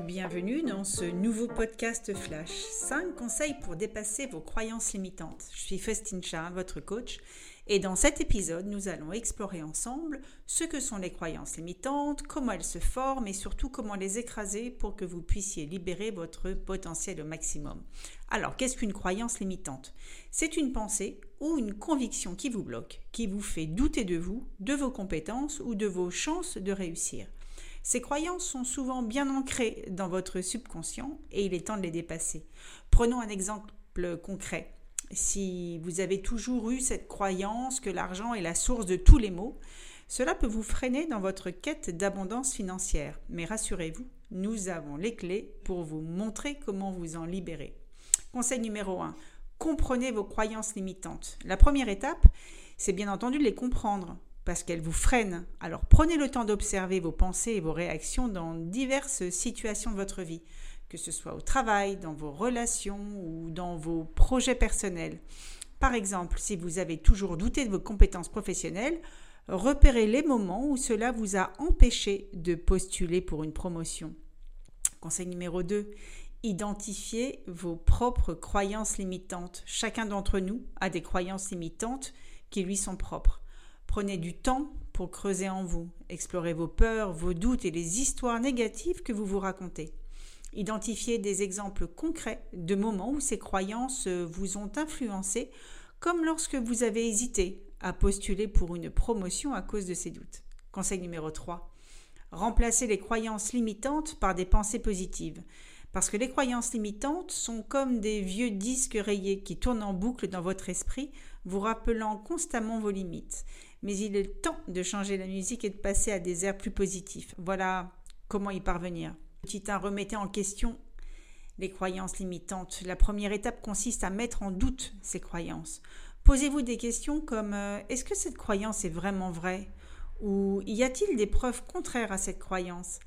Bienvenue dans ce nouveau podcast Flash. 5 conseils pour dépasser vos croyances limitantes. Je suis Faustine Charles, votre coach, et dans cet épisode, nous allons explorer ensemble ce que sont les croyances limitantes, comment elles se forment et surtout comment les écraser pour que vous puissiez libérer votre potentiel au maximum. Alors, qu'est-ce qu'une croyance limitante? C'est une pensée ou une conviction qui vous bloque, qui vous fait douter de vous, de vos compétences ou de vos chances de réussir. Ces croyances sont souvent bien ancrées dans votre subconscient et il est temps de les dépasser. Prenons un exemple concret. Si vous avez toujours eu cette croyance que l'argent est la source de tous les maux, cela peut vous freiner dans votre quête d'abondance financière. Mais rassurez-vous, nous avons les clés pour vous montrer comment vous en libérer. Conseil numéro 1. Comprenez vos croyances limitantes. La première étape, c'est bien entendu de les comprendre parce qu'elles vous freinent. Alors prenez le temps d'observer vos pensées et vos réactions dans diverses situations de votre vie, que ce soit au travail, dans vos relations ou dans vos projets personnels. Par exemple, si vous avez toujours douté de vos compétences professionnelles, repérez les moments où cela vous a empêché de postuler pour une promotion. Conseil numéro 2, identifiez vos propres croyances limitantes. Chacun d'entre nous a des croyances limitantes qui lui sont propres. Prenez du temps pour creuser en vous, explorez vos peurs, vos doutes et les histoires négatives que vous vous racontez. Identifiez des exemples concrets de moments où ces croyances vous ont influencé, comme lorsque vous avez hésité à postuler pour une promotion à cause de ces doutes. Conseil numéro 3. Remplacez les croyances limitantes par des pensées positives. Parce que les croyances limitantes sont comme des vieux disques rayés qui tournent en boucle dans votre esprit, vous rappelant constamment vos limites mais il est temps de changer la musique et de passer à des airs plus positifs. Voilà comment y parvenir. Petit 1, remettez en question les croyances limitantes. La première étape consiste à mettre en doute ces croyances. Posez-vous des questions comme euh, est-ce que cette croyance est vraiment vraie? Ou y a-t-il des preuves contraires à cette croyance?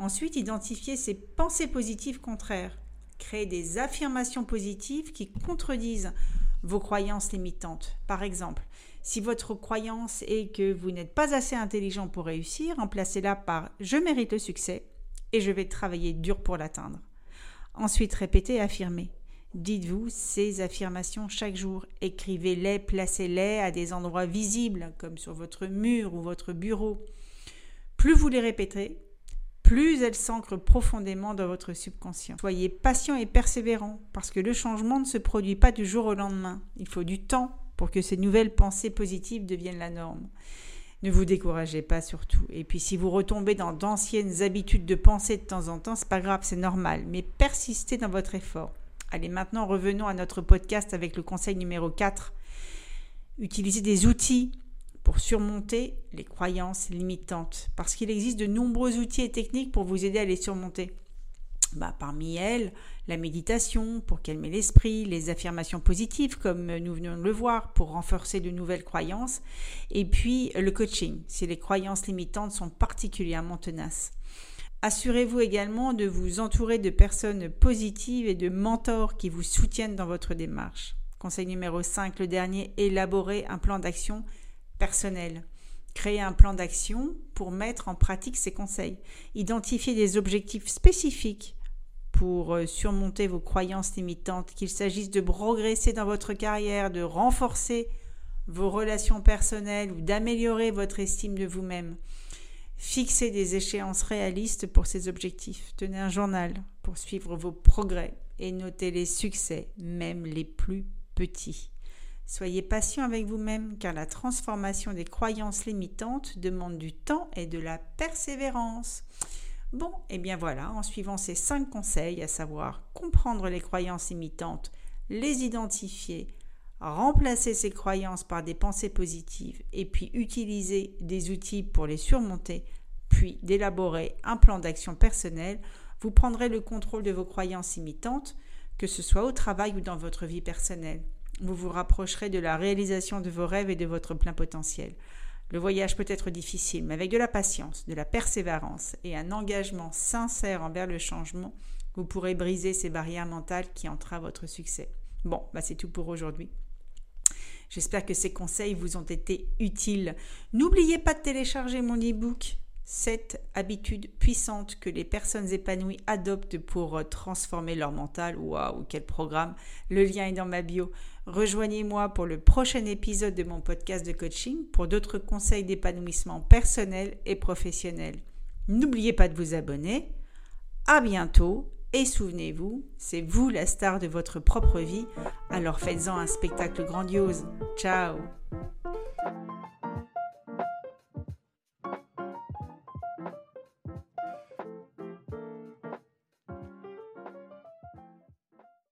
Ensuite, identifiez ces pensées positives contraires. Créez des affirmations positives qui contredisent vos croyances limitantes. Par exemple, si votre croyance est que vous n'êtes pas assez intelligent pour réussir, remplacez-la par je mérite le succès et je vais travailler dur pour l'atteindre. Ensuite, répétez et affirmez. Dites-vous ces affirmations chaque jour. Écrivez-les, placez-les à des endroits visibles, comme sur votre mur ou votre bureau. Plus vous les répéterez, plus elles s'ancrent profondément dans votre subconscient. Soyez patient et persévérant, parce que le changement ne se produit pas du jour au lendemain. Il faut du temps pour que ces nouvelles pensées positives deviennent la norme. Ne vous découragez pas surtout. Et puis si vous retombez dans d'anciennes habitudes de pensée de temps en temps, c'est pas grave, c'est normal, mais persistez dans votre effort. Allez, maintenant revenons à notre podcast avec le conseil numéro 4. Utilisez des outils pour surmonter les croyances limitantes parce qu'il existe de nombreux outils et techniques pour vous aider à les surmonter. Bah, parmi elles, la méditation pour calmer l'esprit, les affirmations positives comme nous venons de le voir pour renforcer de nouvelles croyances, et puis le coaching si les croyances limitantes sont particulièrement tenaces. Assurez-vous également de vous entourer de personnes positives et de mentors qui vous soutiennent dans votre démarche. Conseil numéro 5, le dernier, élaborer un plan d'action personnel. Créer un plan d'action pour mettre en pratique ces conseils. Identifier des objectifs spécifiques pour euh, surmonter vos croyances limitantes, qu'il s'agisse de progresser dans votre carrière, de renforcer vos relations personnelles ou d'améliorer votre estime de vous-même. Fixez des échéances réalistes pour ces objectifs. Tenez un journal pour suivre vos progrès et notez les succès, même les plus petits. Soyez patient avec vous-même car la transformation des croyances limitantes demande du temps et de la persévérance. Bon, et eh bien voilà, en suivant ces cinq conseils, à savoir comprendre les croyances limitantes, les identifier, remplacer ces croyances par des pensées positives et puis utiliser des outils pour les surmonter, puis d'élaborer un plan d'action personnel, vous prendrez le contrôle de vos croyances limitantes, que ce soit au travail ou dans votre vie personnelle. Vous vous rapprocherez de la réalisation de vos rêves et de votre plein potentiel. Le voyage peut être difficile, mais avec de la patience, de la persévérance et un engagement sincère envers le changement, vous pourrez briser ces barrières mentales qui entravent votre succès. Bon, bah c'est tout pour aujourd'hui. J'espère que ces conseils vous ont été utiles. N'oubliez pas de télécharger mon e-book 7 habitudes puissantes que les personnes épanouies adoptent pour euh, transformer leur mental. Waouh, quel programme Le lien est dans ma bio. Rejoignez-moi pour le prochain épisode de mon podcast de coaching pour d'autres conseils d'épanouissement personnel et professionnel. N'oubliez pas de vous abonner. À bientôt et souvenez-vous, c'est vous la star de votre propre vie, alors faites-en un spectacle grandiose. Ciao